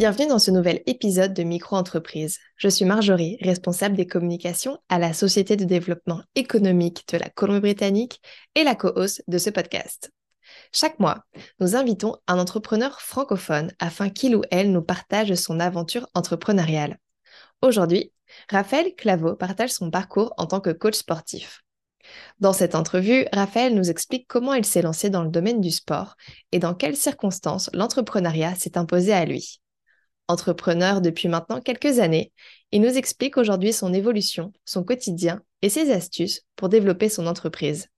Bienvenue dans ce nouvel épisode de Micro-entreprise. Je suis Marjorie, responsable des communications à la Société de développement économique de la Colombie-Britannique et la co-host de ce podcast. Chaque mois, nous invitons un entrepreneur francophone afin qu'il ou elle nous partage son aventure entrepreneuriale. Aujourd'hui, Raphaël Claveau partage son parcours en tant que coach sportif. Dans cette entrevue, Raphaël nous explique comment il s'est lancé dans le domaine du sport et dans quelles circonstances l'entrepreneuriat s'est imposé à lui. Entrepreneur depuis maintenant quelques années, il nous explique aujourd'hui son évolution, son quotidien et ses astuces pour développer son entreprise.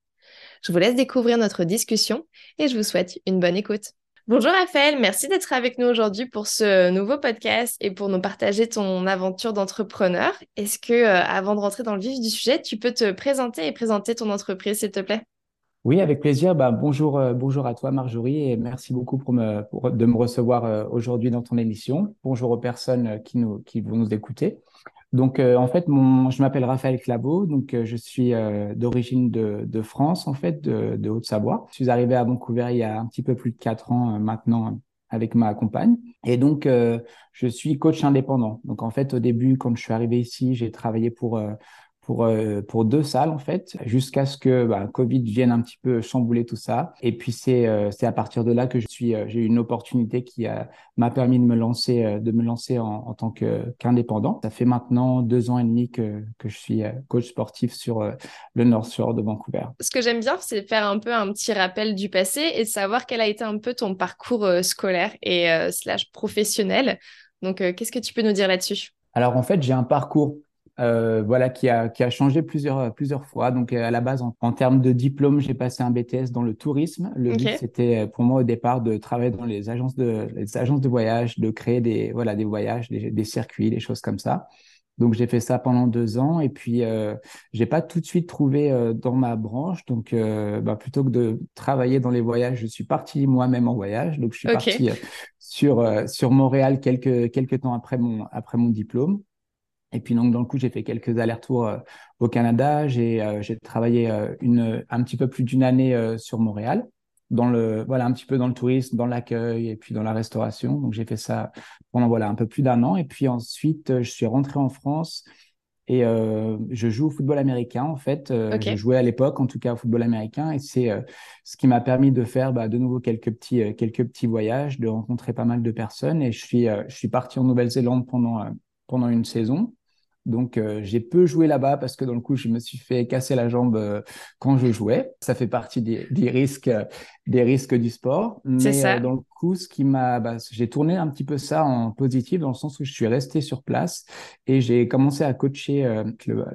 Je vous laisse découvrir notre discussion et je vous souhaite une bonne écoute. Bonjour Raphaël, merci d'être avec nous aujourd'hui pour ce nouveau podcast et pour nous partager ton aventure d'entrepreneur. Est-ce que, euh, avant de rentrer dans le vif du sujet, tu peux te présenter et présenter ton entreprise, s'il te plaît? Oui, avec plaisir. Bah, bonjour, euh, bonjour à toi, Marjorie, et merci beaucoup pour me, pour, de me recevoir euh, aujourd'hui dans ton émission. Bonjour aux personnes euh, qui, nous, qui vont nous écouter. Donc, en fait, mon, je m'appelle Raphaël Claveau, donc je suis d'origine de, de, France, en fait, de, de Haute-Savoie. Je suis arrivé à Vancouver il y a un petit peu plus de quatre ans maintenant avec ma compagne. Et donc, je suis coach indépendant. Donc, en fait, au début, quand je suis arrivé ici, j'ai travaillé pour pour, euh, pour deux salles en fait, jusqu'à ce que bah, Covid vienne un petit peu chambouler tout ça. Et puis c'est euh, c'est à partir de là que je suis euh, j'ai eu une opportunité qui m'a permis de me lancer de me lancer en, en tant que qu'indépendant. Ça fait maintenant deux ans et demi que que je suis coach sportif sur le North Shore de Vancouver. Ce que j'aime bien, c'est faire un peu un petit rappel du passé et de savoir quel a été un peu ton parcours scolaire et slash professionnel. Donc, qu'est-ce que tu peux nous dire là-dessus? Alors en fait, j'ai un parcours euh, voilà, qui a, qui a changé plusieurs, plusieurs fois. Donc, euh, à la base, en, termes de diplôme, j'ai passé un BTS dans le tourisme. Le but, c'était euh, pour moi au départ de travailler dans les agences de, les agences de voyage, de créer des, voilà, des voyages, des, des circuits, des choses comme ça. Donc, j'ai fait ça pendant deux ans et puis euh, j'ai pas tout de suite trouvé euh, dans ma branche. Donc, bah, plutôt que de travailler dans les voyages, je suis parti moi-même en voyage. Donc, je suis parti sur sur Montréal quelques quelques temps après mon après mon diplôme. Et puis donc dans le coup, j'ai fait quelques allers-retours euh, au Canada. J'ai euh, j'ai travaillé euh, une un petit peu plus d'une année sur Montréal, dans le voilà un petit peu dans le tourisme, dans l'accueil et puis dans la restauration. Donc j'ai fait ça pendant voilà un peu plus d'un an. Et puis ensuite, je suis rentré en France et je joue au football américain en fait. Je jouais à l'époque en tout cas au football américain et c'est ce qui m'a permis de faire bah, de nouveau quelques petits quelques petits voyages, de rencontrer pas mal de personnes. Et je suis je suis parti en Nouvelle-Zélande pendant pendant une saison. Donc, euh, j'ai peu joué là-bas parce que dans le coup, je me suis fait casser la jambe euh, quand je jouais. Ça fait partie des, risques, euh, des risques du sport. Mais ça. dans le coup, ce qui m'a, bah, j'ai tourné un petit peu ça en positif dans le sens où je suis resté sur place et j'ai commencé à coacher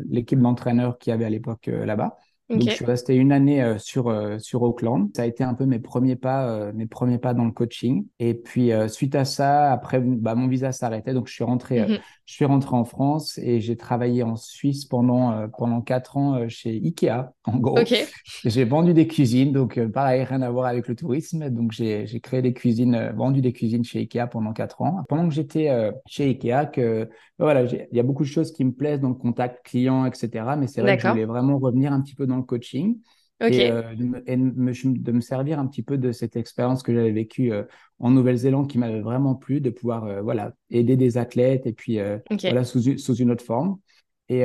l'équipe d'entraîneurs qui avait à l'époque là-bas. Donc, je suis resté une année euh, sur euh, sur Auckland. Ça a été un peu mes premiers pas, euh, mes premiers pas dans le coaching. Et puis suite à ça, après, bah, mon visa s'arrêtait, donc je suis rentré, mm-hmm. je suis rentré en France et j'ai travaillé en Suisse pendant pendant quatre ans chez Ikea. En gros, j'ai vendu des cuisines, donc pareil, rien à voir avec le tourisme. Donc j'ai j'ai créé des cuisines, vendu des cuisines chez Ikea pendant quatre ans. Pendant que j'étais chez Ikea, que voilà, il y a beaucoup de choses qui me plaisent dans le contact client, etc. Mais c'est vrai que je voulais vraiment revenir un petit peu dans coaching. Et, euh, de, me, servir un petit peu de cette expérience que j'avais vécue euh, en Nouvelle-Zélande qui m'avait vraiment plu, de pouvoir euh, voilà, aider des athlètes et puis voilà, sous, sous, une autre forme. Et,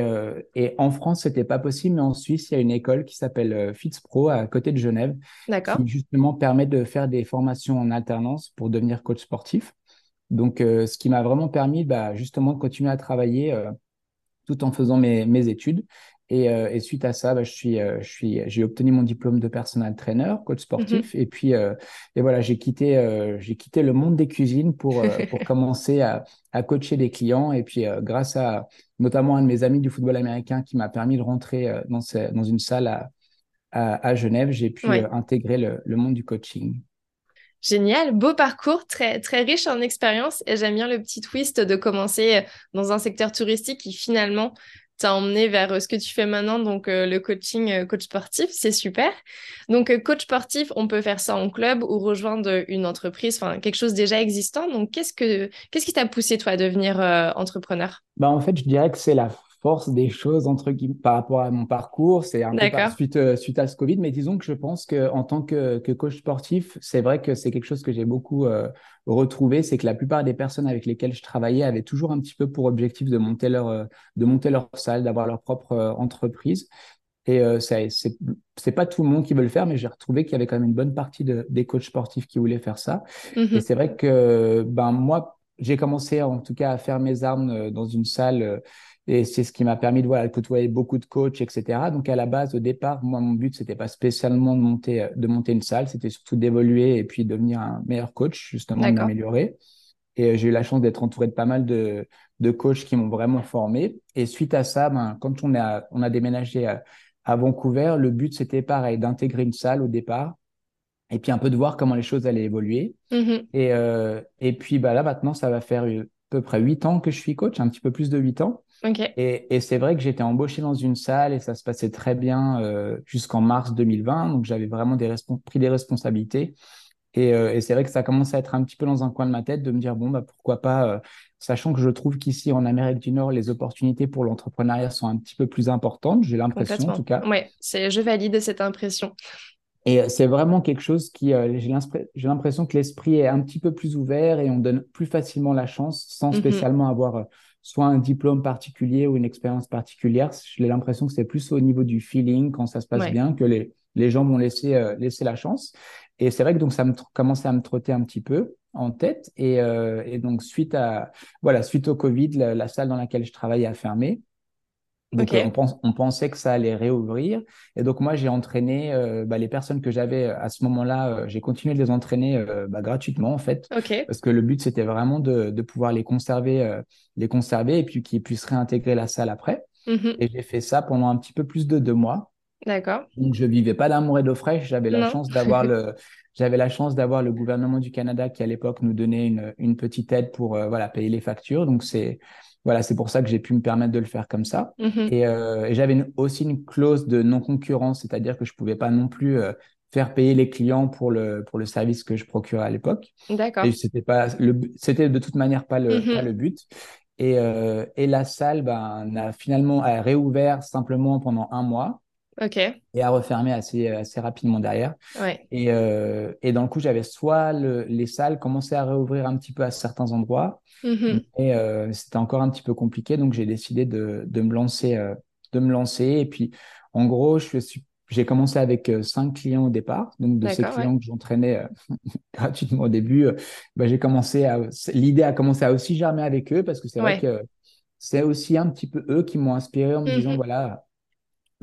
et en France, c'était pas possible, mais en Suisse, il y a une école qui s'appelle FitzPro à côté de Genève, qui justement permet de faire des formations en alternance pour devenir coach sportif. Donc, ce qui m'a vraiment permis bah, justement de continuer à travailler tout en faisant mes, mes études. Et, euh, et, suite à ça, bah, je suis, euh, je suis, j'ai obtenu mon diplôme de personal trainer, coach sportif. Mm-hmm. Et puis, euh, et voilà, j'ai quitté, j'ai quitté le monde des cuisines pour, pour commencer à, à, coacher des clients. Et puis, grâce à notamment un de mes amis du football américain qui m'a permis de rentrer dans, dans une salle à, à, Genève, j'ai pu intégrer le, le monde du coaching. Génial, beau parcours, très, très riche en expérience et j'aime bien le petit twist de commencer dans un secteur touristique qui finalement t'a emmené vers ce que tu fais maintenant, donc le coaching coach sportif, c'est super. Donc coach sportif, on peut faire ça en club ou rejoindre une entreprise, enfin quelque chose déjà existant. Donc qu'est-ce que qu'est-ce qui t'a poussé toi à devenir entrepreneur? Bah en fait, je dirais que c'est la force des choses entre guillemets par rapport à mon parcours. C'est un peu suite, euh, suite à ce Covid, mais disons que je pense que en tant que, que coach sportif, c'est vrai que c'est quelque chose que j'ai beaucoup euh, retrouvé, c'est que la plupart des personnes avec lesquelles je travaillais avaient toujours un petit peu pour objectif de monter leur euh, de monter leur salle, d'avoir leur propre entreprise. Et c'est c'est pas tout le monde qui veut le faire, mais j'ai retrouvé qu'il y avait quand même une bonne partie de, des coachs sportifs qui voulaient faire ça. Mm-hmm. Et c'est vrai que ben moi j'ai commencé en tout cas à faire mes armes dans une salle et c'est ce qui m'a permis de, voilà, côtoyer beaucoup de coachs, etc. Donc, à la base, au départ, moi, mon but, c'était pas spécialement de monter, euh, de monter une salle, c'était surtout d'évoluer et puis devenir un meilleur coach, justement, de m'améliorer. Et euh, j'ai eu la chance d'être entouré de pas mal de, de coachs qui m'ont vraiment formé. Et suite à ça, ben, quand on a, on a déménagé à, Vancouver, le but, c'était pareil, d'intégrer une salle au départ et puis un peu de voir comment les choses allaient évoluer. Mm-hmm. Et, euh, et puis bah, là, maintenant, ça va faire à peu près huit ans que je suis coach, un petit peu plus de huit ans. Et, c'est vrai que j'étais embauché dans une salle et ça se passait très bien euh, jusqu'en mars 2020. Donc j'avais vraiment des pris des responsabilités. Euh, et, c'est vrai que ça commence à être un petit peu dans un coin de ma tête de me dire bon bah pourquoi pas, euh, sachant que je trouve qu'ici en Amérique du Nord les opportunités pour l'entrepreneuriat sont un petit peu plus importantes. J'ai l'impression en tout cas. Oui, je valide cette impression. Et c'est vraiment quelque chose qui, j'ai l'impression que l'esprit est un petit peu plus ouvert et on donne plus facilement la chance sans mm-hmm. spécialement avoir soit un diplôme particulier ou une expérience particulière. J'ai l'impression que c'est plus au niveau du feeling quand ça se passe bien que les, les gens vont laisser, euh, laisser la chance. Et c'est vrai que donc ça me commençait à me trotter un petit peu en tête. Et, euh, et donc suite à voilà suite au Covid, la, salle dans laquelle je travaillais a fermé. Donc on, pense, on, pensait que ça allait réouvrir. Et donc moi j'ai entraîné euh, bah, les personnes que j'avais à ce moment-là. Euh, j'ai continué de les entraîner euh, bah, gratuitement en fait, parce que le but c'était vraiment de, de, pouvoir les conserver, les conserver et puis qu'ils puissent réintégrer la salle après. Mm-hmm. Et j'ai fait ça pendant un petit peu plus de deux mois. D'accord. Donc je vivais pas d'amour et d'eau fraîche. J'avais la chance d'avoir le j'avais la chance d'avoir le gouvernement du Canada qui à l'époque nous donnait une, une petite aide pour voilà payer les factures. Donc c'est voilà, c'est pour ça que j'ai pu me permettre de le faire comme ça. Mhm. Euh, et, j'avais aussi une clause de non-concurrence, c'est-à-dire que je pouvais pas non plus euh, faire payer les clients pour le, pour le service que je procurais à l'époque. D'accord. Et c'était pas le, c'était de toute manière pas le, mhm. pas le but. Et, euh, et la salle, ben, a finalement a réouvert simplement pendant un mois. Et a refermé assez, assez rapidement derrière. Ouais. Et, euh, et dans le coup, j'avais soit le, les salles commençaient à réouvrir un petit peu à certains endroits, Mmh et euh, c'était encore un petit peu compliqué, donc j'ai décidé de, de, me lancer, euh, de me lancer. Et puis, en gros, je suis, j'ai commencé avec cinq clients au départ. Donc, de ces clients que j'entraînais gratuitement au début, bah, j'ai commencé à, l'idée a commencé à aussi germer avec eux parce que c'est vrai que c'est aussi un petit peu eux qui m'ont inspiré en me disant, mmh voilà,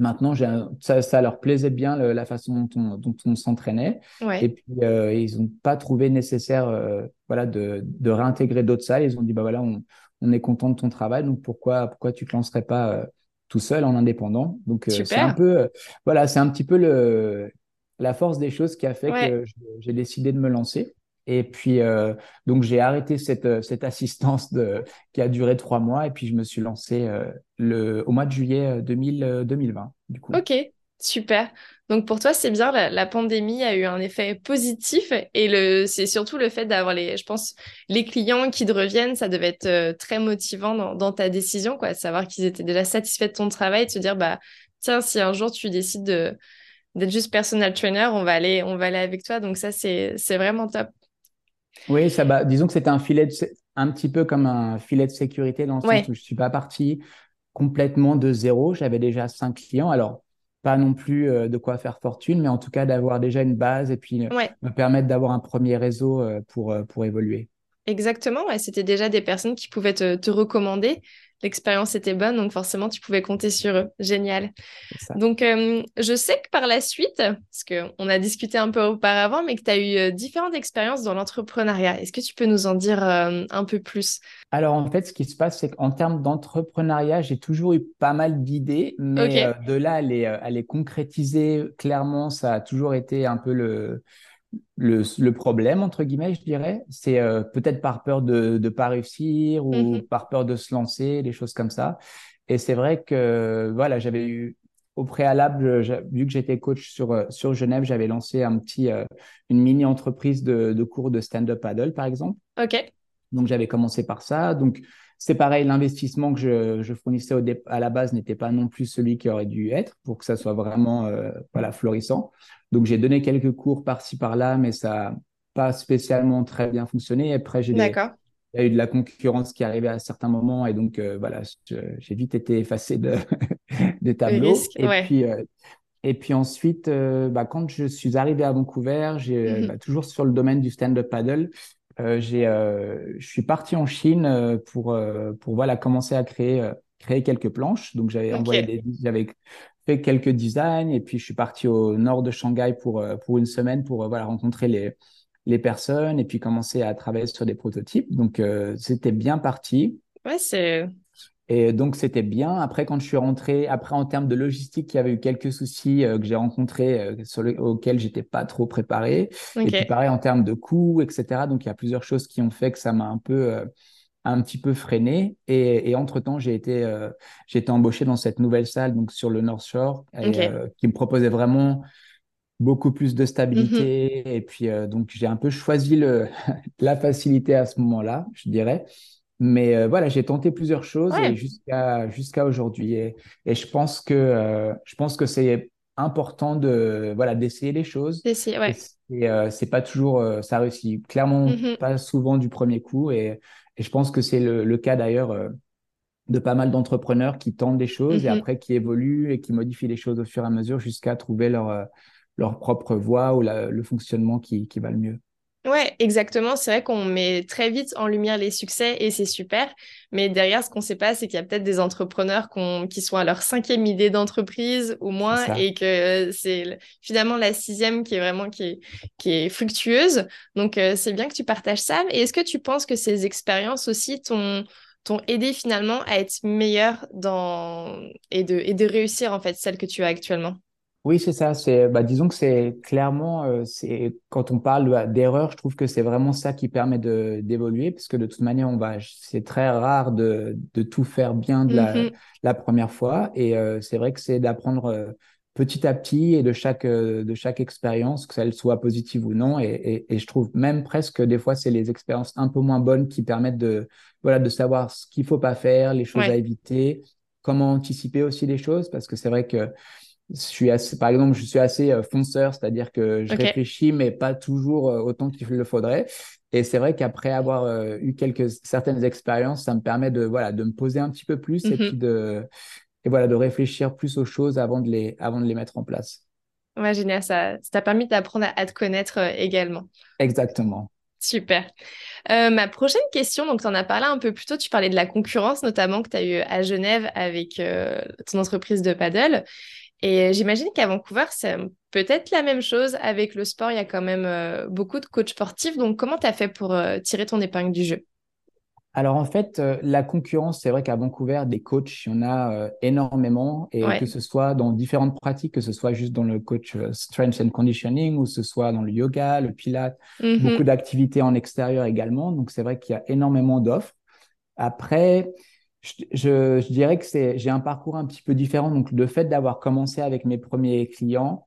Maintenant, ça, ça, leur plaisait bien la façon dont on, dont on s'entraînait. Et puis, euh, ils n'ont pas trouvé nécessaire euh, voilà, de, de réintégrer d'autres salles. Ils ont dit, bah voilà, on, on, est content de ton travail, donc pourquoi, pourquoi tu ne te lancerais pas euh, tout seul en indépendant? Donc, c'est un peu, voilà, c'est un petit peu le, la force des choses qui a fait que j'ai décidé de me lancer. Et puis, euh, donc, j'ai arrêté cette, euh, cette assistance qui a duré trois mois. Et puis, je me suis lancé euh, le, au mois de juillet 2000, 2020. Du coup. Ok, super. Donc, pour toi, c'est bien, la, pandémie a eu un effet positif. Et c'est surtout le fait d'avoir, les, je pense, les clients qui te reviennent. Ça devait être très motivant dans, ta décision, quoi. Savoir qu'ils étaient déjà satisfaits de ton travail, de se dire, bah, tiens, si un jour tu décides de d'être juste personal trainer, on va aller, on va aller avec toi. Donc ça, c'est vraiment top. Oui, ça, bah, disons que c'était un filet, de, un petit peu comme un filet de sécurité dans le sens où je suis pas parti complètement de zéro. J'avais déjà cinq clients. Alors, pas non plus euh, de quoi faire fortune, mais en tout cas d'avoir déjà une base et puis euh, me permettre d'avoir un premier réseau euh, pour, pour évoluer. Exactement, c'était déjà des personnes qui pouvaient te, te recommander l'expérience était bonne, donc forcément, tu pouvais compter sur eux. Génial. Donc, euh, je sais que par la suite, parce qu'on a discuté un peu auparavant, mais que tu as eu euh, différentes expériences dans l'entrepreneuriat. Est-ce que tu peux nous en dire euh, un peu plus? Alors, en fait, ce qui se passe, c'est qu'en termes d'entrepreneuriat, j'ai toujours eu pas mal d'idées, mais de là à les, à les concrétiser clairement, ça a toujours été un peu le le, le, problème, entre guillemets, je dirais, c'est euh, peut-être par peur de ne pas réussir ou mm-hmm. par peur de se lancer, des choses comme ça. Et c'est vrai que voilà, j'avais eu au préalable, vu que j'étais coach sur, sur Genève, j'avais lancé un petit, une mini entreprise de, de cours de stand-up paddle, par exemple. OK. Donc, j'avais commencé par ça. Donc, c'est pareil, l'investissement que je, je fournissais au à la base n'était pas non plus celui qui aurait dû être pour que ça soit vraiment euh, voilà, florissant. Donc, j'ai donné quelques cours par-ci, par-là, mais ça n'a pas spécialement très bien fonctionné. Après, j'ai. Il y a eu de la concurrence qui arrivait à certains moments et donc euh, voilà, j'ai vite été effacé de, des tableaux. et, puis, euh, et puis ensuite, bah, quand je suis arrivé à Vancouver, j'ai mm-hmm. bah, toujours sur le domaine du stand-up paddle, je suis parti en Chine euh, pour, pour voilà, commencer à créer, créer quelques planches. Donc, j'avais envoyé des, j'avais fait quelques designs et puis je suis parti au nord de Shanghai pour, pour une semaine pour voilà, rencontrer les, les personnes et puis commencer à travailler sur des prototypes. Donc, c'était bien parti. Ouais, c'est et donc, c'était bien. Après, quand je suis rentré, après, en termes de logistique, il y avait eu quelques soucis euh, que j'ai rencontrés euh, sur le, auxquels j'étais pas trop préparé. Et puis, pareil, en termes de coûts, etc. Donc, il y a plusieurs choses qui ont fait que ça m'a un peu, euh, un petit peu freiné. Et, et entre-temps, j'ai été, j'ai été embauché dans cette nouvelle salle, donc sur le North Shore, qui me proposait vraiment beaucoup plus de stabilité. Mm-hmm. Et puis, donc, j'ai un peu choisi le, la facilité à ce moment-là, je dirais. Mais euh, voilà, j'ai tenté plusieurs choses jusqu'à jusqu'à aujourd'hui. Et, et, je pense que euh, je pense que c'est important de voilà d'essayer les choses. D'essayer, ouais. Et euh, c'est pas toujours ça réussit clairement mm-hmm. pas souvent du premier coup. Et, et je pense que c'est le, le, cas d'ailleurs de pas mal d'entrepreneurs qui tentent des choses et mm-hmm. après qui évoluent et qui modifient les choses au fur et à mesure jusqu'à trouver leur leur propre voie ou le fonctionnement qui, qui va le mieux. Ouais, exactement. C'est vrai qu'on met très vite en lumière les succès et c'est super. Mais derrière, ce qu'on ne sait pas, c'est qu'il y a peut-être des entrepreneurs qui sont à leur cinquième idée d'entreprise ou moins et que c'est finalement la sixième qui est vraiment qui est, qui est fluctueuse. Donc, euh, c'est bien que tu partages ça. Et est-ce que tu penses que ces expériences aussi t'ont t'ont aidé finalement à être meilleur dans et de, et de réussir en fait celle que tu as actuellement? Oui, c'est ça. C'est, bah, disons que c'est clairement, euh, c'est quand on parle d'erreur, je trouve que c'est vraiment ça qui permet de d'évoluer, parce que de toute manière, on va, c'est très rare de, de tout faire bien de la, mm-hmm. la première fois, et euh, c'est vrai que c'est d'apprendre euh, petit à petit et de chaque de chaque expérience, que celle soit positive ou non, et, et, et je trouve même presque des fois c'est les expériences un peu moins bonnes qui permettent de voilà de savoir ce qu'il faut pas faire, les choses à éviter, comment anticiper aussi les choses, parce que c'est vrai que je suis assez, par exemple, je suis assez euh, fonceur, c'est-à-dire que je réfléchis, mais pas toujours euh, autant qu'il le faudrait. Et c'est vrai qu'après avoir euh, eu quelques certaines expériences, ça me permet de voilà de me poser un petit peu plus et mm-hmm. puis de et voilà de réfléchir plus aux choses avant de les avant de les mettre en place. Ouais, génial, ça ça t'a permis d'apprendre à, te connaître également. Exactement. Super. ma prochaine question, donc tu en as parlé un peu plus tôt, tu parlais de la concurrence notamment que tu as eu à Genève avec ton entreprise de paddle. Et j'imagine qu'à Vancouver, c'est peut-être la même chose avec le sport. Il y a quand même euh, beaucoup de coachs sportifs. Donc, comment tu as fait pour euh, tirer ton épingle du jeu? Alors en fait, euh, la concurrence, c'est vrai qu'à Vancouver, des coachs, il y en a énormément, et que ce soit dans différentes pratiques, que ce soit juste dans le coach strength and conditioning, ou ce soit dans le yoga, le pilate, mm-hmm. beaucoup d'activités en extérieur également. Donc c'est vrai qu'il y a énormément d'offres. Après, je, je, dirais que c'est, j'ai un parcours un petit peu différent. Donc, le fait d'avoir commencé avec mes premiers clients,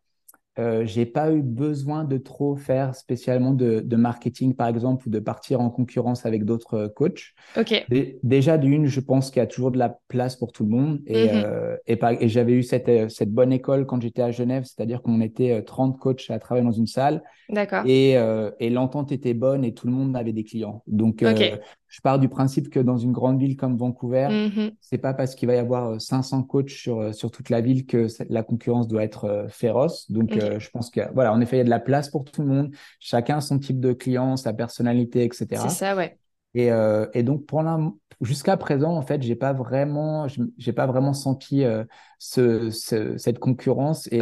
euh, j'ai pas eu besoin de trop faire spécialement de, de, marketing, par exemple, ou de partir en concurrence avec d'autres euh, coachs. Ok. déjà, d'une, je pense qu'il y a toujours de la place pour tout le monde. Et, mm-hmm. euh, et, et j'avais eu cette, euh, cette bonne école quand j'étais à Genève, c'est-à-dire qu'on était 30 coachs à travailler dans une salle. D'accord. Et, et l'entente était bonne et tout le monde avait des clients. Donc, je pars du principe que dans une grande ville comme Vancouver, mm c'est pas parce qu'il va y avoir 500 euh, coachs sur, euh, sur toute la ville que la concurrence doit être euh, féroce. Donc, je pense que, voilà, en effet, il y a de la place pour tout le monde. Chacun son type de client, sa personnalité, etc. C'est ça, ouais. Et, et donc, jusqu'à présent, en fait, j'ai pas vraiment, j'ai pas vraiment senti ce, cette concurrence. Et,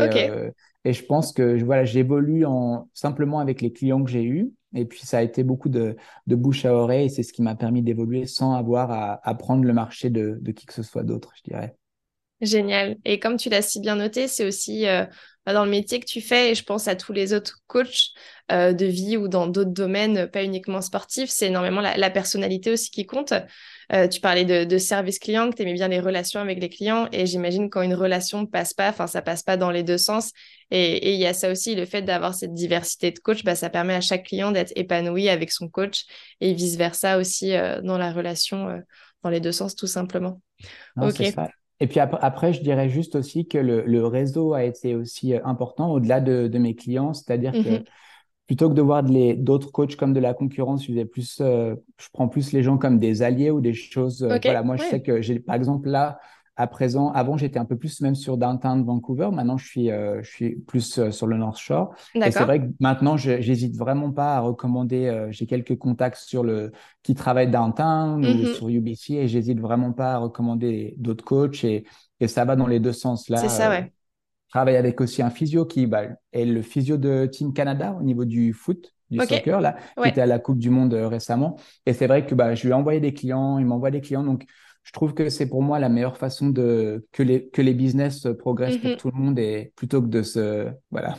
et je pense que voilà, j'évolue en simplement avec les clients que j'ai eus. Et puis, ça a été beaucoup de, bouche à oreille. Et c'est ce qui m'a permis d'évoluer sans avoir à, prendre le marché de, qui que ce soit d'autre, je dirais. Génial. Et comme tu l'as si bien noté, c'est aussi euh, dans le métier que tu fais, et je pense à tous les autres coachs euh, de vie ou dans d'autres domaines, pas uniquement sportifs, c'est énormément la, personnalité aussi qui compte. Euh, tu parlais de, service client, que tu aimais bien les relations avec les clients, et j'imagine quand une relation ne passe pas, enfin ça passe pas dans les deux sens. Et il y a ça aussi, le fait d'avoir cette diversité de coachs, bah, ça permet à chaque client d'être épanoui avec son coach, et vice versa aussi euh, dans la relation, dans les deux sens tout simplement. ok. Et puis après, je dirais juste aussi que le, réseau a été aussi important au-delà de, mes clients, c'est-à-dire que mm-hmm plutôt que de voir d'autres coachs comme de la concurrence, je, plus, euh, je prends plus les gens comme des alliés ou des choses. Euh, voilà, moi, je sais que j'ai, par exemple, là, à présent, avant, j'étais un peu plus même sur downtown Vancouver. Maintenant, je suis, euh, je suis plus sur le North Shore. Et c'est vrai que maintenant, j'hésite vraiment pas à recommander. j'ai quelques contacts sur le qui travaillent downtown ou mm-hmm. sur UBC et j'hésite vraiment pas à recommander d'autres coachs et, et ça va dans les deux sens là. C'est ça, ouais travaille avec aussi un physio qui bah, est le physio de Team Canada au niveau du foot, du soccer, là, qui était à la Coupe du Monde euh, récemment. Et c'est vrai que bah, je lui ai envoyé des clients, il m'envoie des clients. Donc, je trouve que c'est pour moi la meilleure façon de que les, que les business progressent pour mhm. tout le monde et plutôt que de se, voilà,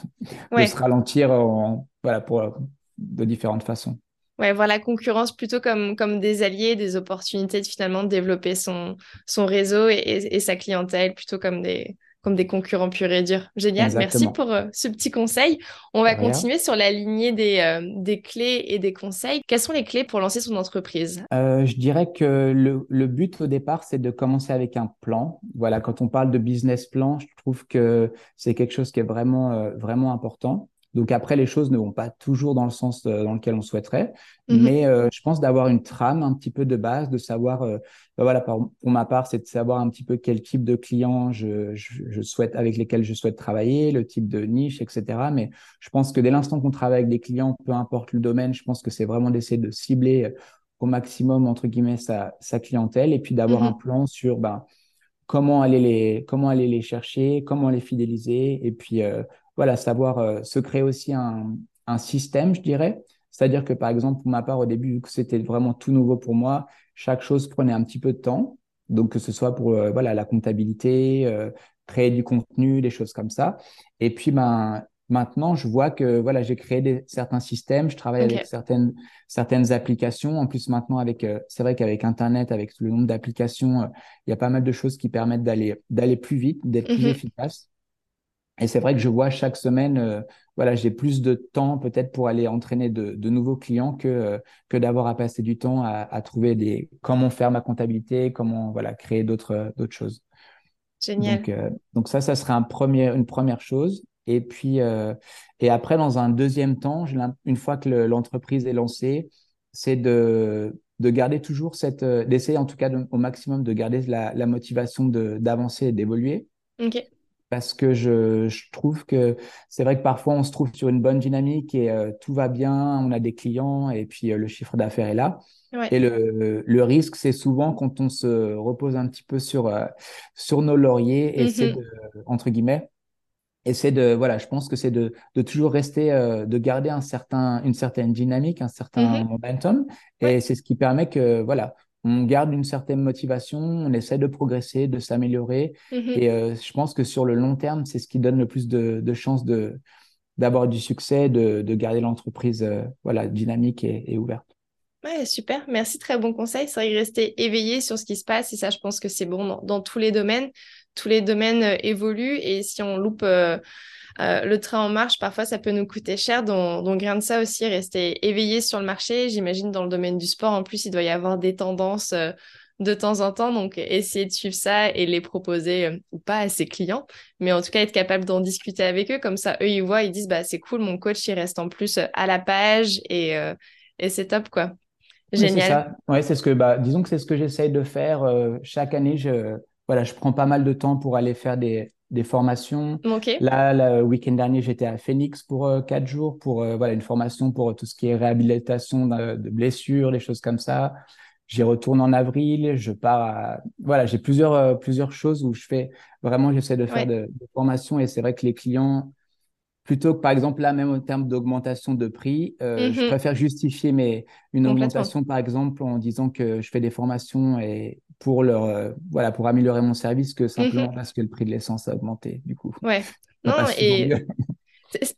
de se ralentir en, voilà, pour, de différentes façons. Ouais, voir la concurrence plutôt comme, comme des alliés, des opportunités de finalement développer son, son réseau et, et sa clientèle plutôt comme des, comme des concurrents purs et durs. Génial, merci pour euh, ce petit conseil. On va continuer sur la lignée des, euh, des, clés et des conseils. Quelles sont les clés pour lancer son entreprise? Euh, Je dirais que le, le, but au départ, c'est de commencer avec un plan. Voilà, quand on parle de business plan, je trouve que c'est quelque chose qui est vraiment, vraiment important. Donc après, les choses ne vont pas toujours dans le sens euh, dans lequel on souhaiterait, mmh mais euh, je pense d'avoir une trame un petit peu de base, de savoir, euh, bah voilà, pour ma part, c'est de savoir un petit peu quel type de clients je, je, souhaite, avec lesquels je souhaite travailler, le type de niche, etc. Mais je pense que dès l'instant qu'on travaille avec des clients, peu importe le domaine, je pense que c'est vraiment d'essayer de cibler au maximum entre guillemets sa, sa clientèle et puis d'avoir mmh un plan sur ben, comment aller les comment aller les chercher, comment les fidéliser et puis voilà, savoir euh, se créer aussi un, un système, je dirais. C'est-à-dire que, par exemple, pour ma part, au début, vu que c'était vraiment tout nouveau pour moi, chaque chose prenait un petit peu de temps. Donc, que ce soit pour euh, voilà, la comptabilité, euh, créer du contenu, des choses comme ça. Et puis, ben, maintenant, je vois que voilà, j'ai créé des, certains systèmes, je travaille avec certaines, certaines applications. En plus, maintenant, avec, c'est vrai qu'avec Internet, avec le nombre d'applications, il y a pas mal de choses qui permettent d'aller, d'aller plus vite, d'être plus mmh efficace. Et c'est vrai que je vois chaque semaine, euh, voilà, j'ai plus de temps peut-être pour aller entraîner de, de nouveaux clients que, euh, que d'avoir à passer du temps à, à, trouver des comment faire ma comptabilité, comment voilà créer d'autres d'autres choses. Génial. Donc, euh, donc, ça, ça serait un premier, une première chose. Et puis et après, dans un deuxième temps, une fois que l'entreprise est lancée, c'est de de garder toujours cette, d'essayer en tout cas au maximum de garder la, la motivation d'avancer et d'évoluer. Ok parce que je, je trouve que c'est vrai que parfois on se trouve sur une bonne dynamique et euh, tout va bien, on a des clients et puis euh, le chiffre d'affaires est là. Et le, le risque, c'est souvent quand on se repose un petit peu sur, euh, sur nos lauriers et mm-hmm. entre guillemets, et c'est de, voilà, je pense que c'est de, de toujours rester, de garder un certain, une certaine dynamique, un certain mm-hmm. momentum. Et c'est ce qui permet que, voilà, on garde une certaine motivation, on essaie de progresser, de s'améliorer. Mhm. Et euh, je pense que sur le long terme, c'est ce qui donne le plus de, chances de, d'avoir du succès, de, garder l'entreprise euh, voilà, dynamique et, ouverte. Ouais, super. Merci, très bon conseil. C'est vrai rester éveillé sur ce qui se passe, et ça, je pense que c'est bon dans, tous les domaines. Tous les domaines euh, évoluent, et si on loupe euh, le train en marche, parfois, ça peut nous coûter cher. Donc, donc rien de ça aussi, rester éveillé sur le marché. J'imagine dans le domaine du sport, en plus, il doit y avoir des tendances euh, de temps en temps. Donc, essayer de suivre ça et les proposer euh, ou pas à ses clients, mais en tout cas, être capable d'en discuter avec eux. Comme ça, eux, ils voient, ils disent, bah, c'est cool, mon coach, il reste en plus à la page et, et c'est top, quoi. Génial. C'est ce que, bah, disons que c'est ce que j'essaye de faire chaque année. Je, voilà, je prends pas mal de temps pour aller faire des, des formations. Là, le week-end dernier, j'étais à Phoenix pour euh, quatre jours pour euh, voilà une formation pour tout ce qui est réhabilitation de, blessures, des choses comme ça. J'y retourne en avril. Je pars. À... Voilà, j'ai plusieurs euh, plusieurs choses où je fais vraiment, j'essaie de faire de, de formations et c'est vrai que les clients plutôt que par exemple là même en termes d'augmentation de prix, je mhm. préfère justifier mais une augmentation par exemple en disant que je fais des formations et pour leur euh, voilà pour améliorer mon service que simplement mhm. parce que le prix de l'essence a augmenté du coup. Ouais. Non, et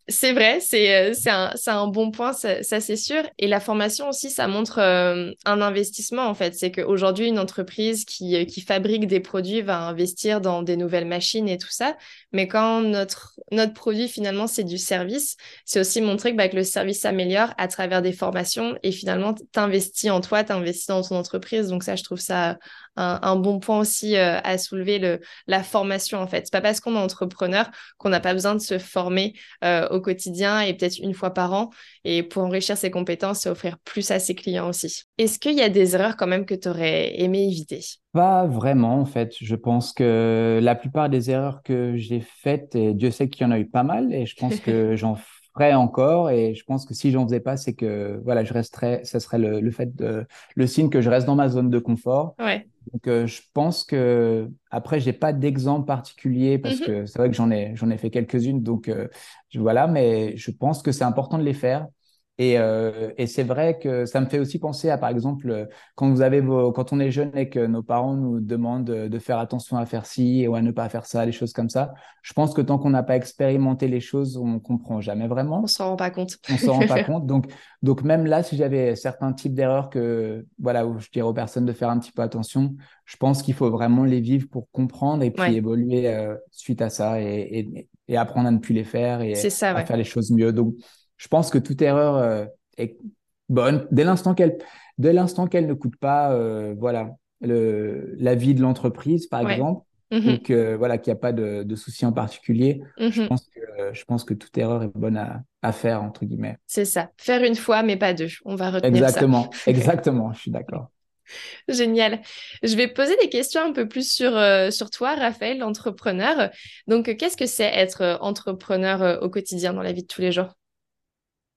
c'est vrai, c'est euh, un, un, bon point, ça, c'est sûr. Et la formation aussi, ça montre euh, un investissement en fait. C'est qu'aujourd'hui, une entreprise qui, euh, qui fabrique des produits va investir dans des nouvelles machines et tout ça. Mais quand notre, notre produit finalement c'est du service, c'est aussi montrer que, bah, que le service s'améliore à travers des formations et finalement, tu investis en toi, tu investis dans ton entreprise. Donc ça, je trouve ça un, bon point aussi euh, à soulever, le, la formation en fait. C'est pas parce qu'on est entrepreneur qu'on n'a pas besoin de se former euh, au quotidien et peut-être une fois par an et pour enrichir ses compétences et offrir plus à ses clients aussi. Est-ce qu'il y a des erreurs quand même que tu aurais aimé éviter? Pas vraiment en fait. Je pense que la plupart des erreurs que j'ai faites, et Dieu sait qu'il y en a eu pas mal et je pense que j'en ferai encore et je pense que si j'en faisais pas, c'est que voilà, je resterais, ça serait le, le fait de, le signe que je reste dans ma zone de confort. Ouais. Donc, euh, je pense que après, j'ai pas d'exemple particulier parce mhm. que c'est vrai que j'en ai, j'en ai fait quelques-unes. Donc, euh, voilà, mais je pense que c'est important de les faire et, euh, et c'est vrai que ça me fait aussi penser à, par exemple, quand vous avez vos, quand on est jeune et que nos parents nous demandent de faire attention à faire ci ou à ne pas faire ça, les choses comme ça. Je pense que tant qu'on n'a pas expérimenté les choses, on comprend jamais vraiment. On s'en rend pas compte. On s'en rend pas compte. Donc, donc même là, si j'avais certains types d'erreurs que, voilà, où je dirais aux personnes de faire un petit peu attention, je pense qu'il faut vraiment les vivre pour comprendre et puis évoluer euh, suite à ça et, et, et, apprendre à ne plus les faire et ça, à faire les choses mieux. Donc, je pense que toute erreur euh, est bonne dès l'instant qu'elle dès l'instant qu'elle ne coûte pas euh, voilà le, la vie de l'entreprise par exemple. Mm-hmm. ou que voilà qu'il n'y a pas de, de souci en particulier. Je mm-hmm. pense que je pense que toute erreur est bonne à, à faire entre guillemets. C'est ça. Faire une fois mais pas deux. On va retenir exactement. Exactement. Je suis d'accord. Génial. Je vais poser des questions un peu plus sur, euh, sur toi, Raphaël, entrepreneur. Donc, qu'est-ce que c'est être entrepreneur au quotidien dans la vie de tous les jours?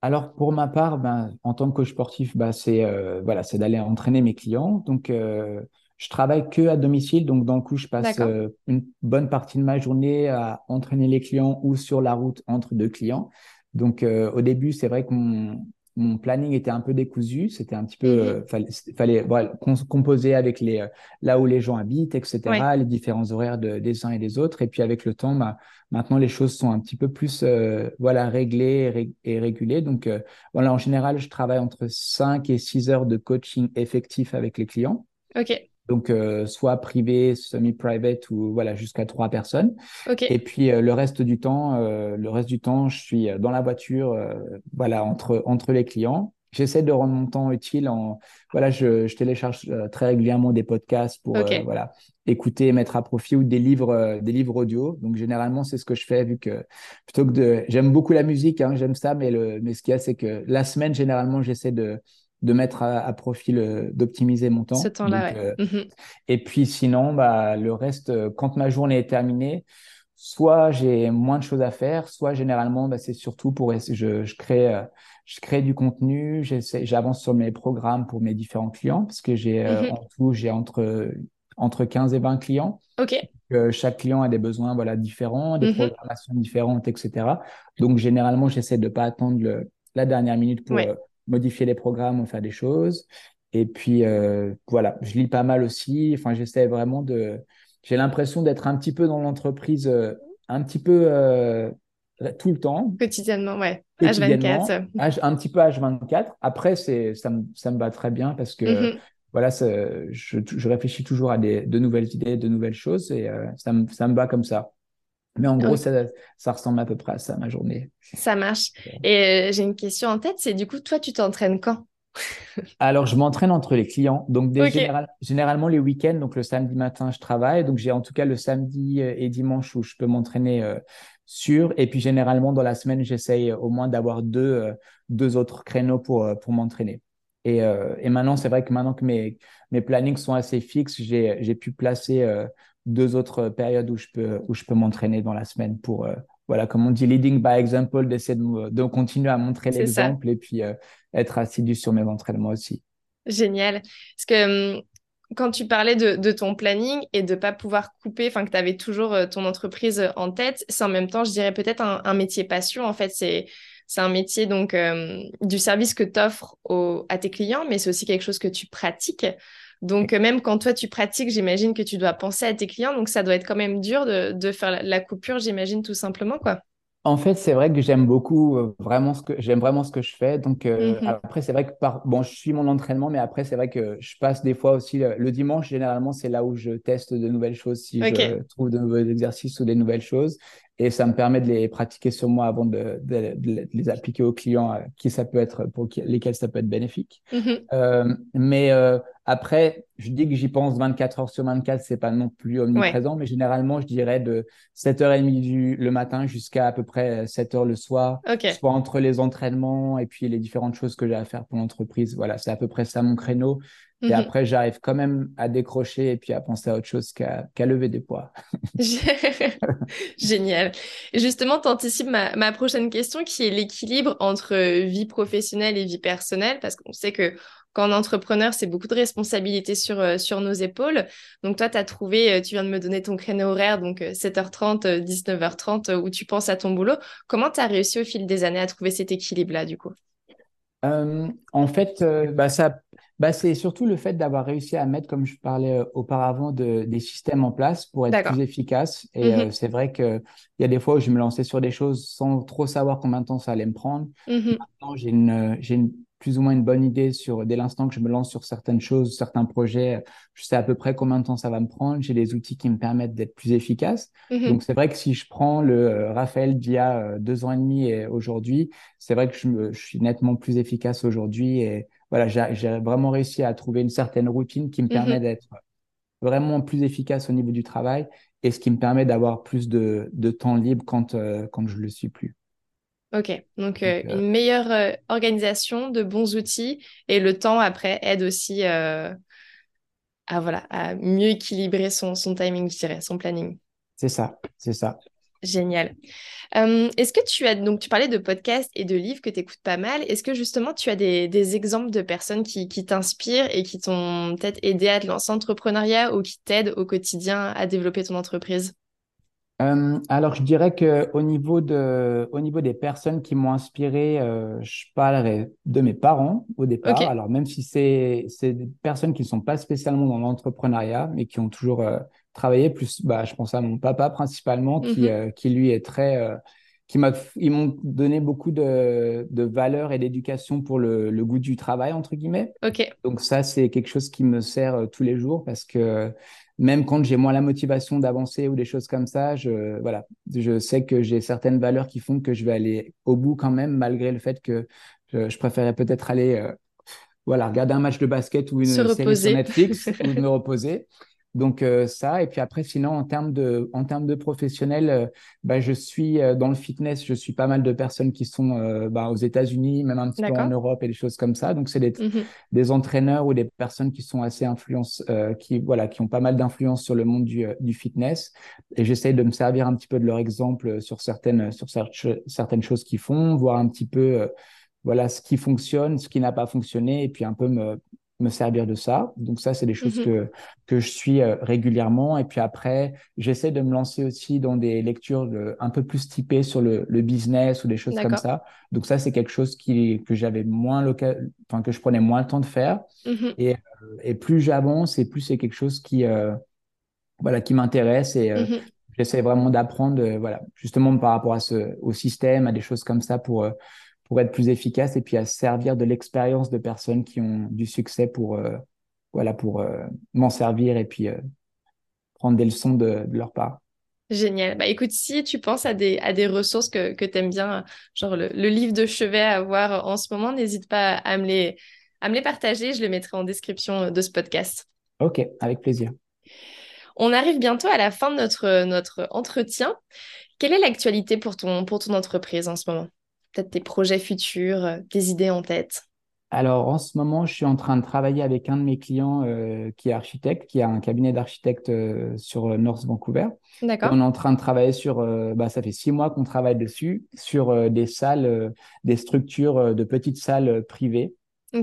Alors pour ma part, ben, en tant que coach sportif, ben, c'est euh, voilà, c'est d'aller entraîner mes clients. Donc euh, je travaille que à domicile, donc dans le coup, je passe euh, une bonne partie de ma journée à entraîner les clients ou sur la route entre deux clients. Donc au début, c'est vrai que mon, mon planning était un peu décousu. C'était un petit peu, mmh euh, fallait, fallait voilà, composer avec les, euh, là où les gens habitent, etc., les différents horaires de, des uns et des autres. Et puis avec le temps, bah, maintenant les choses sont un petit peu plus, euh, voilà, réglées et, régulées. Donc voilà, en général, je travaille entre 5 et 6 heures de coaching effectif avec les clients. Ok. Donc, euh, soit privé, semi-private ou voilà, jusqu'à trois personnes. Et puis, euh, le reste du temps, euh, le reste du temps, je suis dans la voiture, voilà, entre, entre les clients. J'essaie de rendre mon temps utile en, voilà, je, je télécharge très régulièrement des podcasts pour, voilà, écouter, mettre à profit ou des livres, des livres audio. Donc, généralement, c'est ce que je fais vu que plutôt que de, j'aime beaucoup la musique, hein, j'aime ça, mais le, mais ce qu'il y a, c'est que la semaine, généralement, j'essaie de, de mettre à, profit, d'optimiser mon temps. Ce temps-là, euh, mhm. Et puis sinon, bah, le reste, euh, quand ma journée est terminée, soit j'ai moins de choses à faire, soit généralement, bah, c'est surtout pour je, je crée, euh, je crée du contenu, j'avance sur mes programmes pour mes différents clients, parce que j'ai mhm. en tout, j'ai entre entre 15 et 20 clients. Ok. chaque client a des besoins voilà différents, des mhm. programmations différentes, etc. Donc généralement, j'essaie de pas attendre le, la dernière minute pour modifier les programmes faire des choses. Et puis, euh, voilà, je lis pas mal aussi. Enfin, j'essaie vraiment de. J'ai l'impression d'être un petit peu dans l'entreprise, euh, un petit peu euh, tout le temps. Quotidiennement, ouais. H24. un petit peu H24. Après, c'est, ça, me, ça me va très bien parce que. Mm-hmm. Voilà, je, je, réfléchis toujours à des, de nouvelles idées, de nouvelles choses et ça, me, ça me va comme ça. Mais en gros, ça, ça, ressemble à peu près à ça, ma journée. Ça marche. Et euh, j'ai une question en tête, c'est du coup, toi, tu t'entraînes quand? Alors, je m'entraîne entre les clients. Donc, généralement, les week-ends, donc le samedi matin, je travaille. Donc, j'ai en tout cas le samedi euh, et dimanche où je peux m'entraîner euh, sur. Et puis, généralement, dans la semaine, j'essaye au moins d'avoir deux, deux autres créneaux pour, pour m'entraîner. Et, et, maintenant, c'est vrai que maintenant que mes, mes plannings sont assez fixes, j'ai pu placer deux autres périodes où je peux, où je peux m'entraîner dans la semaine pour, euh, voilà, comme on dit, leading by example, d'essayer de, de, continuer à montrer l'exemple et puis euh, être assidu sur mes entraînements aussi. Génial. Parce que hum, quand tu parlais de, de, ton planning et de pas pouvoir couper, enfin que tu avais toujours euh, ton entreprise en tête, c'est en même temps, je dirais peut-être un, métier passion. En fait, c'est c'est un métier donc du service que tu offres à tes clients, mais c'est aussi quelque chose que tu pratiques. Donc, même quand toi, tu pratiques, j'imagine que tu dois penser à tes clients. Donc, ça doit être quand même dur de, de faire la coupure, j'imagine, tout simplement, quoi. En fait, c'est vrai que j'aime beaucoup euh, vraiment ce que j'aime vraiment ce que je fais. Donc euh, mhm. après, c'est vrai que par bon, je suis mon entraînement, mais après, c'est vrai que je passe des fois aussi le, dimanche. Généralement, c'est là où je teste de nouvelles choses si je trouve de nouveaux exercices ou des nouvelles choses et ça me permet de les pratiquer sur moi avant de, les appliquer aux clients euh, qui ça peut être pour lesquels ça peut être bénéfique. Mm-hmm. Euh, mais euh, après, je dis que j'y pense 24 heures sur 24, c'est pas non plus omniprésent, mais généralement, je dirais de 7h30 du, le matin jusqu'à à peu près 7h le soir, soit entre les entraînements et puis les différentes choses que j'ai à faire pour l'entreprise. Voilà, c'est à peu près ça mon créneau. Et mhm. après, j'arrive quand même à décrocher et puis à penser à autre chose qu'à lever des poids. Génial. justement, tu anticipes ma, ma, prochaine question qui est l'équilibre entre vie professionnelle et vie personnelle, parce qu'on sait que quand on est entrepreneur, c'est beaucoup de responsabilités sur, euh, sur nos épaules. Donc toi, tu as trouvé, euh, tu viens de me donner ton créneau horaire, donc 7h30, euh, 19h30, où tu penses à ton boulot. Comment tu as réussi au fil des années à trouver cet équilibre-là, du coup? En fait, bah, ça bah, c'est surtout le fait d'avoir réussi à mettre, comme je parlais euh, auparavant, de, des systèmes en place pour être plus efficace. Et mmh euh, c'est vrai qu'il y a des fois où je me lançais sur des choses sans trop savoir combien de temps ça allait me prendre. Mmh Maintenant, j'ai une, j'ai une plus ou moins une bonne idée sur dès l'instant que je me lance sur certaines choses, certains projets, je sais à peu près combien de temps ça va me prendre. J'ai des outils qui me permettent d'être plus efficace. Mhm. Donc c'est vrai que si je prends le euh, Raphaël d'il y a euh, deux ans et demi et aujourd'hui, c'est vrai que je, me, je, suis nettement plus efficace aujourd'hui et voilà, j'ai vraiment réussi à trouver une certaine routine qui me permet mhm. d'être vraiment plus efficace au niveau du travail et ce qui me permet d'avoir plus de, de temps libre quand, euh, quand je le suis plus. Ok, donc, euh, euh, une meilleure euh, organisation, de bons outils et le temps après aide aussi à, voilà, à mieux équilibrer son, son timing, je dirais, son planning. C'est ça, c'est ça. Génial. Est-ce que tu as, donc tu parlais de podcasts et de livres que tu écoutes pas mal. Est-ce que justement tu as des, des exemples de personnes qui, qui t'inspirent et qui t'ont peut-être aidé à te lancer en entrepreneuriat ou qui t'aident au quotidien à développer ton entreprise? Euh, alors, je dirais que au niveau de, au niveau des personnes qui m'ont inspiré, euh, je parlerai de mes parents au départ. Alors, même si c'est c'est des personnes qui ne sont pas spécialement dans l'entrepreneuriat, mais qui ont toujours euh, travaillé. Plus, bah, je pense à mon papa principalement, qui mm-hmm. euh, qui lui est très qui m'a, ils m'ont donné beaucoup de, de valeurs et d'éducation pour le, le, goût du travail, entre guillemets. Ok. Donc ça, c'est quelque chose qui me sert tous les jours parce que même quand j'ai moins la motivation d'avancer ou des choses comme ça, je, voilà, je sais que j'ai certaines valeurs qui font que je vais aller au bout quand même, malgré le fait que je, je préférais peut-être aller, euh, voilà, regarder un match de basket ou une série sur Netflix ou me reposer. Donc euh, ça, et puis après, sinon, en termes de, en termes de professionnels, euh, bah, je suis euh, dans le fitness, je suis pas mal de personnes qui sont bah, aux États-Unis, même un petit peu en Europe et des choses comme ça. Donc c'est des, mmh des, entraîneurs ou des personnes qui sont assez influence, qui voilà, qui ont pas mal d'influence sur le monde du, du fitness. Et j'essaie de me servir un petit peu de leur exemple sur certaines, sur certaines choses qu'ils font, voir un petit peu voilà ce qui fonctionne, ce qui n'a pas fonctionné, et puis un peu me, me servir de ça. Donc ça, c'est des choses mmh que, que je suis euh, régulièrement. Et puis après, j'essaie de me lancer aussi dans des lectures un peu plus typées sur le, le business ou des choses comme ça. Donc ça, c'est quelque chose qui, que j'avais moins local, enfin, que je prenais moins le temps de faire. Mmh et, euh, et plus j'avance et plus c'est quelque chose qui, euh, voilà, qui m'intéresse et mmh j'essaie vraiment d'apprendre, voilà, justement par rapport à ce, au système, à des choses comme ça pour, pour être plus efficace et puis à servir de l'expérience de personnes qui ont du succès pour, euh, voilà, pour euh, m'en servir et puis euh, prendre des leçons de, leur part. Génial. Bah écoute, si tu penses à des, à des ressources que, que tu aimes bien, genre le, livre de chevet à voir en ce moment, n'hésite pas à me, les, à me les partager. Je le mettrai en description de ce podcast. Ok, avec plaisir. On arrive bientôt à la fin de notre, notre entretien. Quelle est l'actualité pour ton, pour ton entreprise en ce moment? Peut-être tes projets futurs, euh, tes idées en tête? Alors, en ce moment, je suis en train de travailler avec un de mes clients euh, qui est architecte, qui a un cabinet d'architecte euh, sur North Vancouver. D'accord. On est en train de travailler sur, bah, ça fait six mois qu'on travaille dessus, sur des salles, des structures de petites salles privées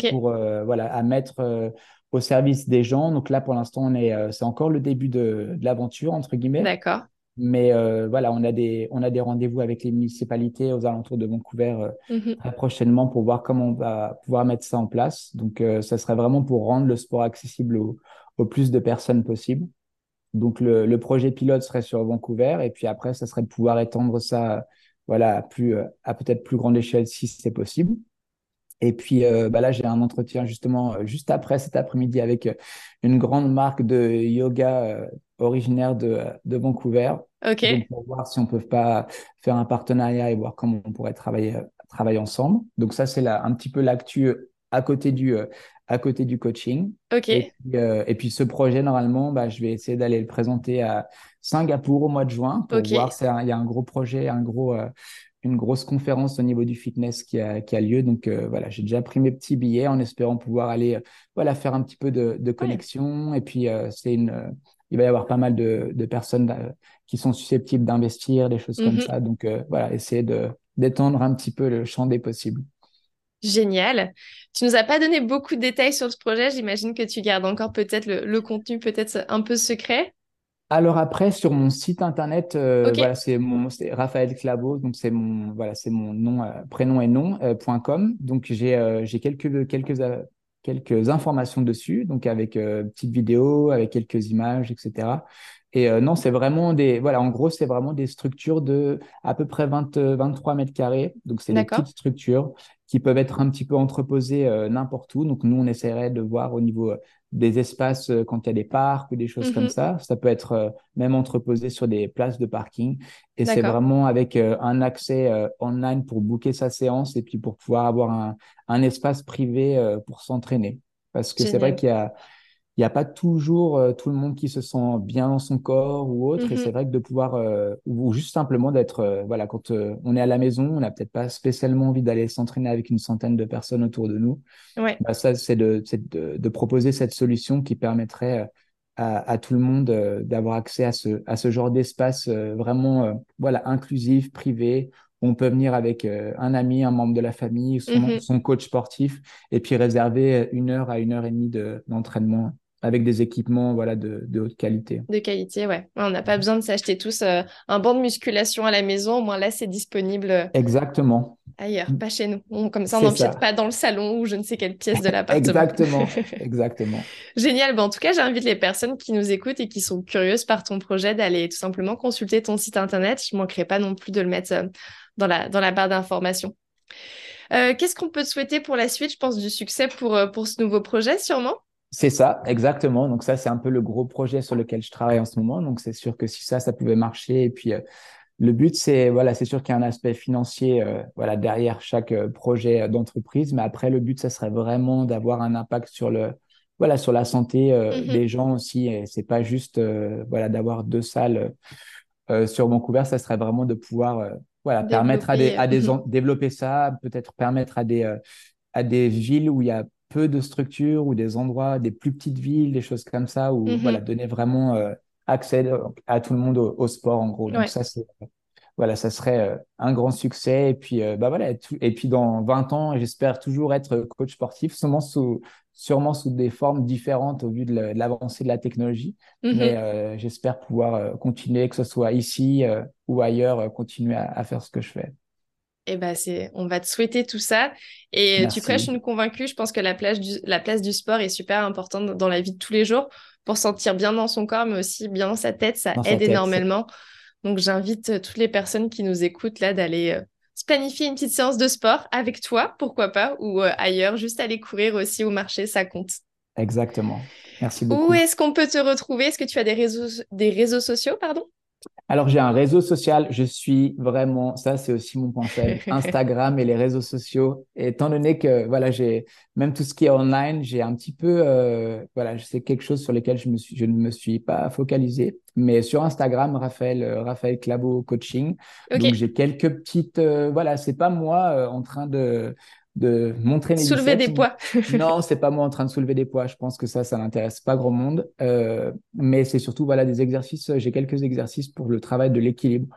pour, voilà, à mettre au service des gens. Donc là, pour l'instant, on est, c'est encore le début de, de l'aventure, entre guillemets. D'accord. Mais euh, voilà, on a des, on a des rendez-vous avec les municipalités aux alentours de Vancouver mhm. très prochainement pour voir comment on va pouvoir mettre ça en place. Donc, ça serait vraiment pour rendre le sport accessible au, au plus de personnes possible. Donc, le, le, projet pilote serait sur Vancouver et puis après, ça serait de pouvoir étendre ça voilà, à, plus, à peut-être plus grande échelle si c'est possible. Et puis euh, bah là, j'ai un entretien justement euh, juste après cet après-midi avec euh, une grande marque de yoga originaire de, de Vancouver. Ok. pour voir si on peut pas faire un partenariat et voir comment on pourrait travailler, travailler ensemble. Donc ça, c'est un petit peu l'actu à côté du à côté du coaching. Ok. Et puis, et puis ce projet, normalement, bah, je vais essayer d'aller le présenter à Singapour au mois de juin pour voir. Il y a un gros projet, un gros une grosse conférence au niveau du fitness qui a, qui a lieu. Donc euh, voilà, j'ai déjà pris mes petits billets en espérant pouvoir aller euh, voilà faire un petit peu de, de connexion. Et puis euh, c'est une, il va y avoir pas mal de, de personnes qui sont susceptibles d'investir, des choses comme mhm. ça. Donc voilà, essayer de d'étendre un petit peu le champ des possibles. Génial. Tu nous as pas donné beaucoup de détails sur ce projet. J'imagine que tu gardes encore peut-être le, le contenu peut-être un peu secret. Alors après, sur mon site internet, euh, voilà, c'est mon Raphaël Clabo, donc c'est mon voilà, c'est mon nom, euh, prénom et nom euh, .com. Donc j'ai j'ai quelques quelques quelques informations dessus, donc avec petites vidéos, avec quelques images, etc. Et non, c'est vraiment des voilà, en gros, c'est vraiment des structures de à peu près 20 23 mètres carrés. Donc c'est des petites structures qui peuvent être un petit peu entreposées n'importe où. Donc nous, on essaierait de voir au niveau des espaces euh, quand il y a des parcs ou des choses comme mhm. ça. Ça peut être euh, même entreposé sur des places de parking. Et c'est vraiment avec euh, un accès online pour booker sa séance et puis pour pouvoir avoir un, un espace privé pour s'entraîner. Parce que c'est vrai qu'il y a il n'y a pas toujours euh, tout le monde qui se sent bien dans son corps ou autre. Et mm-hmm. c'est vrai que de pouvoir, euh, ou juste simplement d'être, euh, voilà, quand on est à la maison, on n'a peut-être pas spécialement envie d'aller s'entraîner avec une centaine de personnes autour de nous. Ouais. Bah, ça, c'est de, de, de, proposer cette solution qui permettrait à, à tout le monde d'avoir accès à ce, à ce genre d'espace vraiment, voilà, inclusif, privé, on peut venir avec un ami, un membre de la famille, son, son coach sportif, et puis réserver une heure à une heure et demie d'entraînement avec des équipements voilà, de, haute qualité. De qualité, ouais. On n'a pas besoin de s'acheter tous euh, un banc de musculation à la maison. Au moins là, c'est disponible. Euh, Exactement. Ailleurs, pas chez nous. comme ça, on n'empiète pas dans le salon ou je ne sais quelle pièce de l'appartement. Exactement. Exactement. Génial. Bon, en tout cas, j'invite les personnes qui nous écoutent et qui sont curieuses par ton projet d'aller tout simplement consulter ton site internet. Je ne manquerai pas non plus de le mettre euh, dans, la, dans la barre d'informations. Qu'est-ce qu'on peut te souhaiter pour la suite Je pense du succès pour, pour ce nouveau projet, sûrement? C'est ça, exactement. Donc ça, c'est un peu le gros projet sur lequel je travaille en ce moment. Donc c'est sûr que si ça, ça pouvait marcher. Et puis euh, le but, c'est voilà, c'est sûr qu'il y a un aspect financier, euh, voilà, derrière chaque euh, projet d'entreprise. Mais après, le but, ça serait vraiment d'avoir un impact sur le, voilà, sur la santé mm-hmm. des gens aussi. Et c'est pas juste, voilà, d'avoir deux salles sur Vancouver. Ça serait vraiment de pouvoir, voilà, permettre à des, à des mm-hmm. développer ça, peut-être permettre à des à des villes où il y a peu de structures ou des endroits, des plus petites villes, des choses comme ça, où mhm. voilà, donner vraiment euh, accès à tout le monde au, sport, en gros. Donc ça, c'est voilà, ça serait euh, un grand succès. Et puis, euh, bah voilà, et puis dans 20 ans, j'espère toujours être coach sportif, sûrement sous, sûrement sous des formes différentes au vu de l'avancée de la technologie. Mhm. Mais j'espère pouvoir continuer, que ce soit ici ou ailleurs, continuer à, faire ce que je fais. Eh ben c'est, on va te souhaiter tout ça. Et tu prêches une convaincue? Je pense que la place, du, la place du sport est super importante dans la vie de tous les jours pour sentir bien dans son corps, mais aussi bien dans sa tête. Ça aide énormément. Donc j'invite euh, toutes les personnes qui nous écoutent là d'aller euh, se planifier une petite séance de sport avec toi, pourquoi pas, ou euh, ailleurs, juste aller courir aussi au marché, ça compte. Exactement. Merci beaucoup. Où est-ce qu'on peut te retrouver? Est-ce que tu as des réseaux, des réseaux sociaux, pardon? Alors, j'ai un réseau social. Je suis vraiment, ça, c'est aussi mon faible, Instagram et les réseaux sociaux. Et étant donné que, voilà, j'ai même tout ce qui est online, j'ai un petit peu, euh, voilà, c'est quelque chose sur lequel je, me suis, je ne me suis pas focalisé. Mais sur Instagram, Raphaël, euh, Raphaël Clabo Coaching. Donc, j'ai quelques petites, euh, voilà, c'est pas moi en train de, de montrer mes soulever des poids. non, c'est pas moi en train de soulever des poids. Je pense que ça, ça n'intéresse pas grand monde. Euh, mais c'est surtout voilà des exercices. J'ai quelques exercices pour le travail de l'équilibre,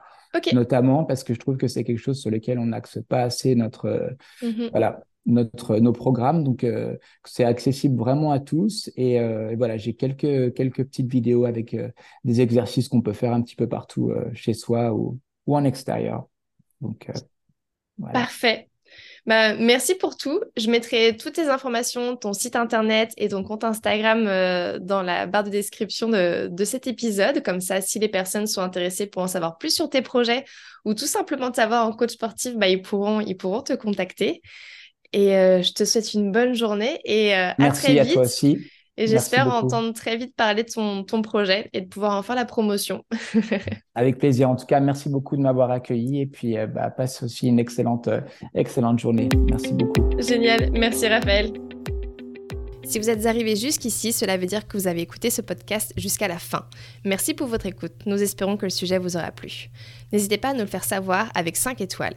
notamment parce que je trouve que c'est quelque chose sur lequel on n'axe pas assez notre euh, mm-hmm. voilà notre, nos programmes. Donc, c'est accessible vraiment à tous. Et, voilà, j'ai quelques, quelques petites vidéos avec des exercices qu'on peut faire un petit peu partout chez soi ou, ou en extérieur. Donc, Parfait. Bah, merci pour tout. Je mettrai toutes tes informations, ton site internet et ton compte Instagram euh, dans la barre de description de, cet épisode. Comme ça, si les personnes sont intéressées pour en savoir plus sur tes projets ou tout simplement te savoir en coach sportif, bah, ils, pourront, ils pourront te contacter. Et euh, je te souhaite une bonne journée et euh, à très vite. à toi aussi. Et j'espère entendre très vite parler de ton, ton, projet et de pouvoir en faire la promotion. Avec plaisir. En tout cas, merci beaucoup de m'avoir accueilli et puis euh, bah, passe aussi une excellente, euh, excellente journée. Merci beaucoup. Génial. Merci Raphaël. Si vous êtes arrivé jusqu'ici, cela veut dire que vous avez écouté ce podcast jusqu'à la fin. Merci pour votre écoute. Nous espérons que le sujet vous aura plu. N'hésitez pas à nous le faire savoir avec 5 étoiles.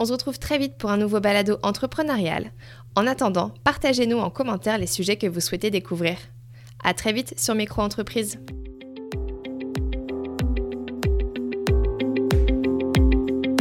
On se retrouve très vite pour un nouveau balado entrepreneurial. En attendant, partagez-nous en commentaire les sujets que vous souhaitez découvrir. À très vite sur Micro Entreprise.